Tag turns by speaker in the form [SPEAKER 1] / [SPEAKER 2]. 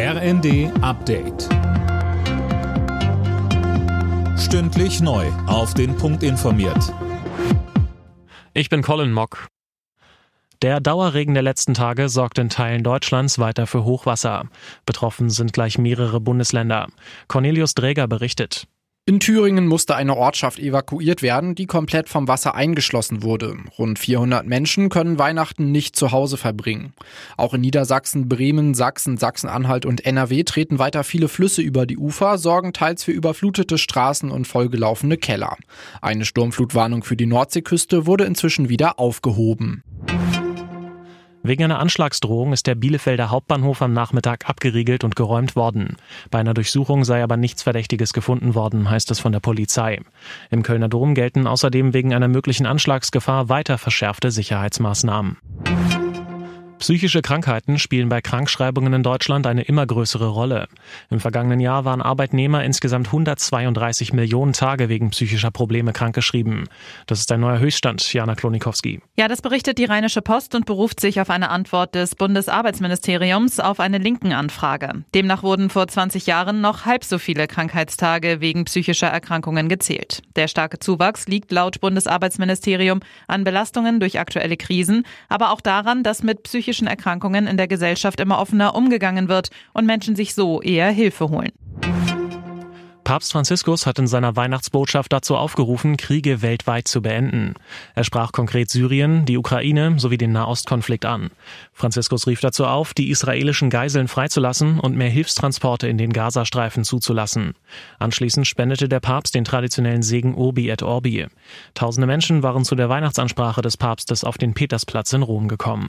[SPEAKER 1] RND Update. Stündlich neu. Auf den Punkt informiert.
[SPEAKER 2] Ich bin Colin Mock. Der Dauerregen der letzten Tage sorgt in Teilen Deutschlands weiter für Hochwasser. Betroffen sind gleich mehrere Bundesländer. Cornelius Dräger berichtet.
[SPEAKER 3] In Thüringen musste eine Ortschaft evakuiert werden, die komplett vom Wasser eingeschlossen wurde. Rund 400 Menschen können Weihnachten nicht zu Hause verbringen. Auch in Niedersachsen, Bremen, Sachsen, Sachsen-Anhalt und NRW treten weiter viele Flüsse über die Ufer, sorgen teils für überflutete Straßen und vollgelaufene Keller. Eine Sturmflutwarnung für die Nordseeküste wurde inzwischen wieder aufgehoben.
[SPEAKER 2] Wegen einer Anschlagsdrohung ist der Bielefelder Hauptbahnhof am Nachmittag abgeriegelt und geräumt worden. Bei einer Durchsuchung sei aber nichts Verdächtiges gefunden worden, heißt es von der Polizei. Im Kölner Dom gelten außerdem wegen einer möglichen Anschlagsgefahr weiter verschärfte Sicherheitsmaßnahmen. Psychische Krankheiten spielen bei Krankschreibungen in Deutschland eine immer größere Rolle. Im vergangenen Jahr waren Arbeitnehmer insgesamt 132 Millionen Tage wegen psychischer Probleme krankgeschrieben. Das ist ein neuer Höchststand, Jana Klonikowski.
[SPEAKER 4] Ja, das berichtet die Rheinische Post und beruft sich auf eine Antwort des Bundesarbeitsministeriums auf eine linken Anfrage. Demnach wurden vor 20 Jahren noch halb so viele Krankheitstage wegen psychischer Erkrankungen gezählt. Der starke Zuwachs liegt laut Bundesarbeitsministerium an Belastungen durch aktuelle Krisen, aber auch daran, dass mit psychischen psychischen Erkrankungen in der Gesellschaft immer offener umgegangen wird und Menschen sich so eher Hilfe holen.
[SPEAKER 2] Papst Franziskus hat in seiner Weihnachtsbotschaft dazu aufgerufen, Kriege weltweit zu beenden. Er sprach konkret Syrien, die Ukraine sowie den Nahostkonflikt an. Franziskus rief dazu auf, die israelischen Geiseln freizulassen und mehr Hilfstransporte in den Gazastreifen zuzulassen. Anschließend spendete der Papst den traditionellen Segen Urbi et Orbi. Tausende Menschen waren zu der Weihnachtsansprache des Papstes auf den Petersplatz in Rom gekommen.